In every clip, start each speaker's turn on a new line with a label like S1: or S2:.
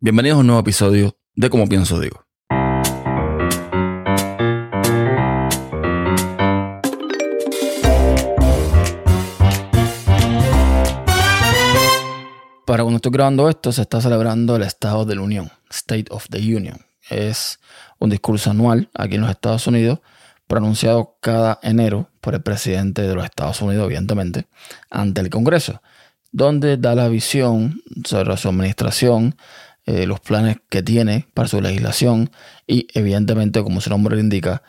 S1: Bienvenidos a un nuevo episodio de Como Pienso Digo. Para cuando estoy grabando esto, se está celebrando el Estado de la Unión, State of the Union. Es un discurso anual aquí en los Estados Unidos, pronunciado cada enero por el presidente de los Estados Unidos, evidentemente, ante el Congreso, donde da la visión sobre su administración, eh, los planes que tiene para su legislación y evidentemente, como su nombre indica,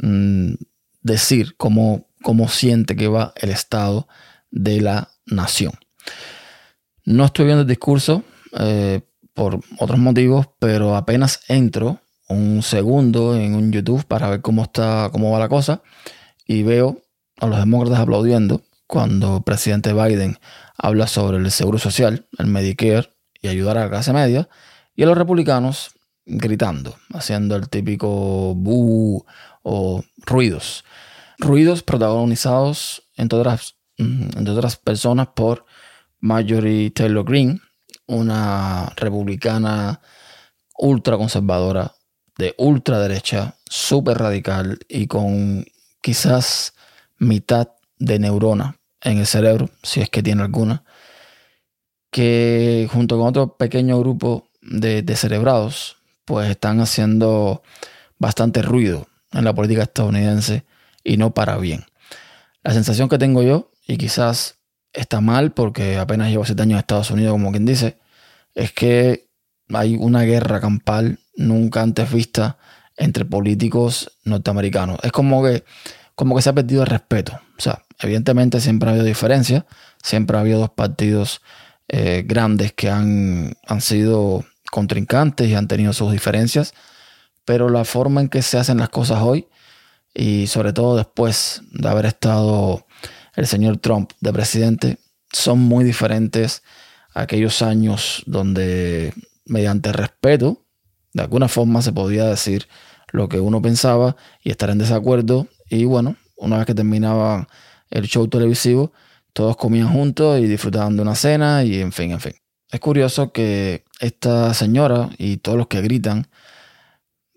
S1: mm, decir cómo, cómo siente que va el estado de la nación. No estoy viendo el discurso eh, por otros motivos, pero apenas entro un segundo en un YouTube para ver cómo está, cómo va la cosa y veo a los demócratas aplaudiendo cuando el presidente Biden habla sobre el seguro social, el Medicare y ayudar a la clase media, y a los republicanos gritando, haciendo el típico bu o ruidos. Ruidos protagonizados, entre otras, entre otras personas, por Marjorie Taylor Greene, una republicana ultraconservadora de ultraderecha, súper radical y con quizás mitad de neurona en el cerebro, si es que tiene alguna, que junto con otro pequeño grupo de, de cerebrados, pues están haciendo bastante ruido en la política estadounidense y no para bien. La sensación que tengo yo, y quizás está mal porque apenas llevo siete años en Estados Unidos, como quien dice, es que hay una guerra campal nunca antes vista entre políticos norteamericanos. Es como que, como que se ha perdido el respeto. O sea, evidentemente siempre ha habido diferencias, siempre ha habido dos partidos eh, grandes que han, han sido contrincantes y han tenido sus diferencias, pero la forma en que se hacen las cosas hoy, y sobre todo después de haber estado el señor Trump de presidente, son muy diferentes a aquellos años donde mediante respeto, de alguna forma se podía decir lo que uno pensaba y estar en desacuerdo. Y bueno, una vez que terminaba el show televisivo, todos comían juntos y disfrutaban de una cena y en fin, en fin. Es curioso que esta señora y todos los que gritan,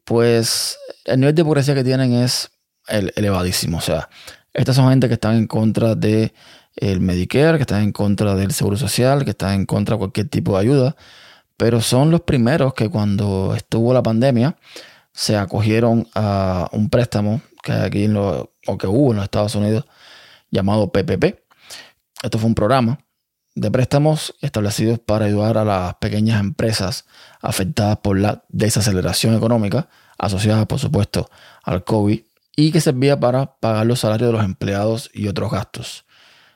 S1: pues el nivel de hipocresía que tienen es elevadísimo. O sea, estas son gente que están en contra de el Medicare, que están en contra del Seguro Social, que están en contra de cualquier tipo de ayuda, pero son los primeros que cuando estuvo la pandemia se acogieron a un préstamo que aquí en lo, o que hubo en los Estados Unidos llamado PPP. Esto fue un programa de préstamos establecidos para ayudar a las pequeñas empresas afectadas por la desaceleración económica, asociadas por supuesto al COVID, y que servía para pagar los salarios de los empleados y otros gastos.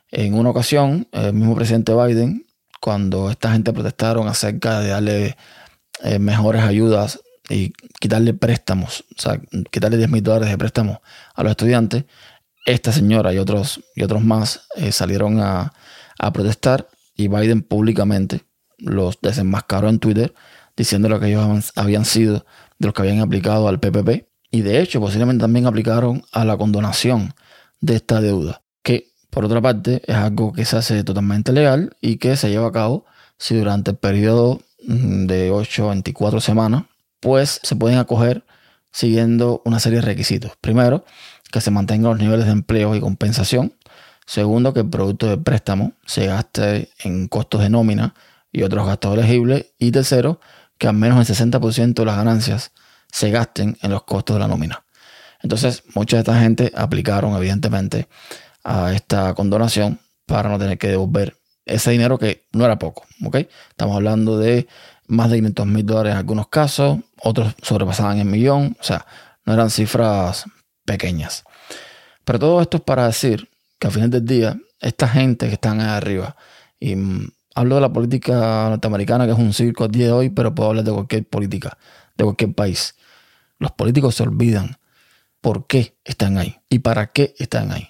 S1: En una ocasión, el mismo presidente Biden, cuando esta gente protestaron acerca de darle eh, mejores ayudas y quitarle préstamos, o sea, quitarle 10 mil dólares de préstamos a los estudiantes, esta señora y otros, y otros más eh, salieron a, protestar y Biden públicamente los desenmascaró en Twitter diciendo que ellos habían sido de los que habían aplicado al PPP y de hecho posiblemente también aplicaron a la condonación de esta deuda, que por otra parte es algo que se hace totalmente legal y que se lleva a cabo si durante el periodo mm, de 8 a 24 semanas, pues se pueden acoger siguiendo una serie de requisitos. Primero, que se mantengan los niveles de empleo y compensación. Segundo, que el producto del préstamo se gaste en costos de nómina y otros gastos elegibles. Y tercero, que al menos el 60% de las ganancias se gasten en los costos de la nómina. Entonces, mucha de esta gente aplicaron, evidentemente, a esta condonación para no tener que devolver ese dinero que no era poco. Estamos hablando de más de 500 mil dólares en algunos casos, otros sobrepasaban el millón, o sea, no eran cifras pequeñas. Pero todo esto es para decir que al final del día, esta gente que están ahí arriba, y mm, hablo de la política norteamericana, que es un circo al día de hoy, pero puedo hablar de cualquier política, de cualquier país. Los políticos se olvidan por qué están ahí y para qué están ahí.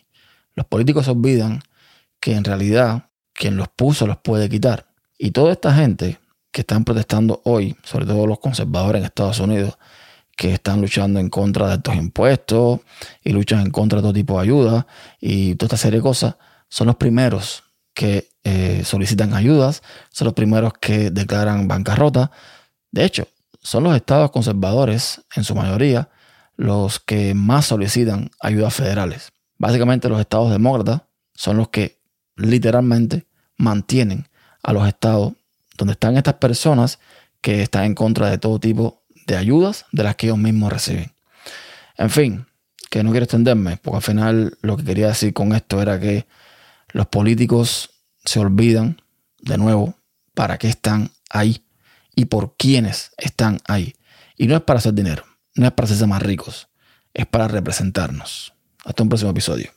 S1: Los políticos se olvidan que en realidad quien los puso los puede quitar. Y toda esta gente que están protestando hoy, sobre todo los conservadores en Estados Unidos, que están luchando en contra de estos impuestos y luchan en contra de todo tipo de ayuda y toda esta serie de cosas, son los primeros que eh, solicitan ayudas, son los primeros que declaran bancarrota, De hecho, son los estados conservadores, en su mayoría, los que más solicitan ayudas federales. Básicamente los estados demócratas son los que literalmente mantienen a los estados donde están estas personas que están en contra de todo tipo de ayudas de las que ellos mismos reciben. En fin, que no quiero extenderme, porque al final lo que quería decir con esto era que los políticos se olvidan, de nuevo, para qué están ahí y por quiénes están ahí. Y no es para hacer dinero, no es para hacerse más ricos, es para representarnos. Hasta un próximo episodio.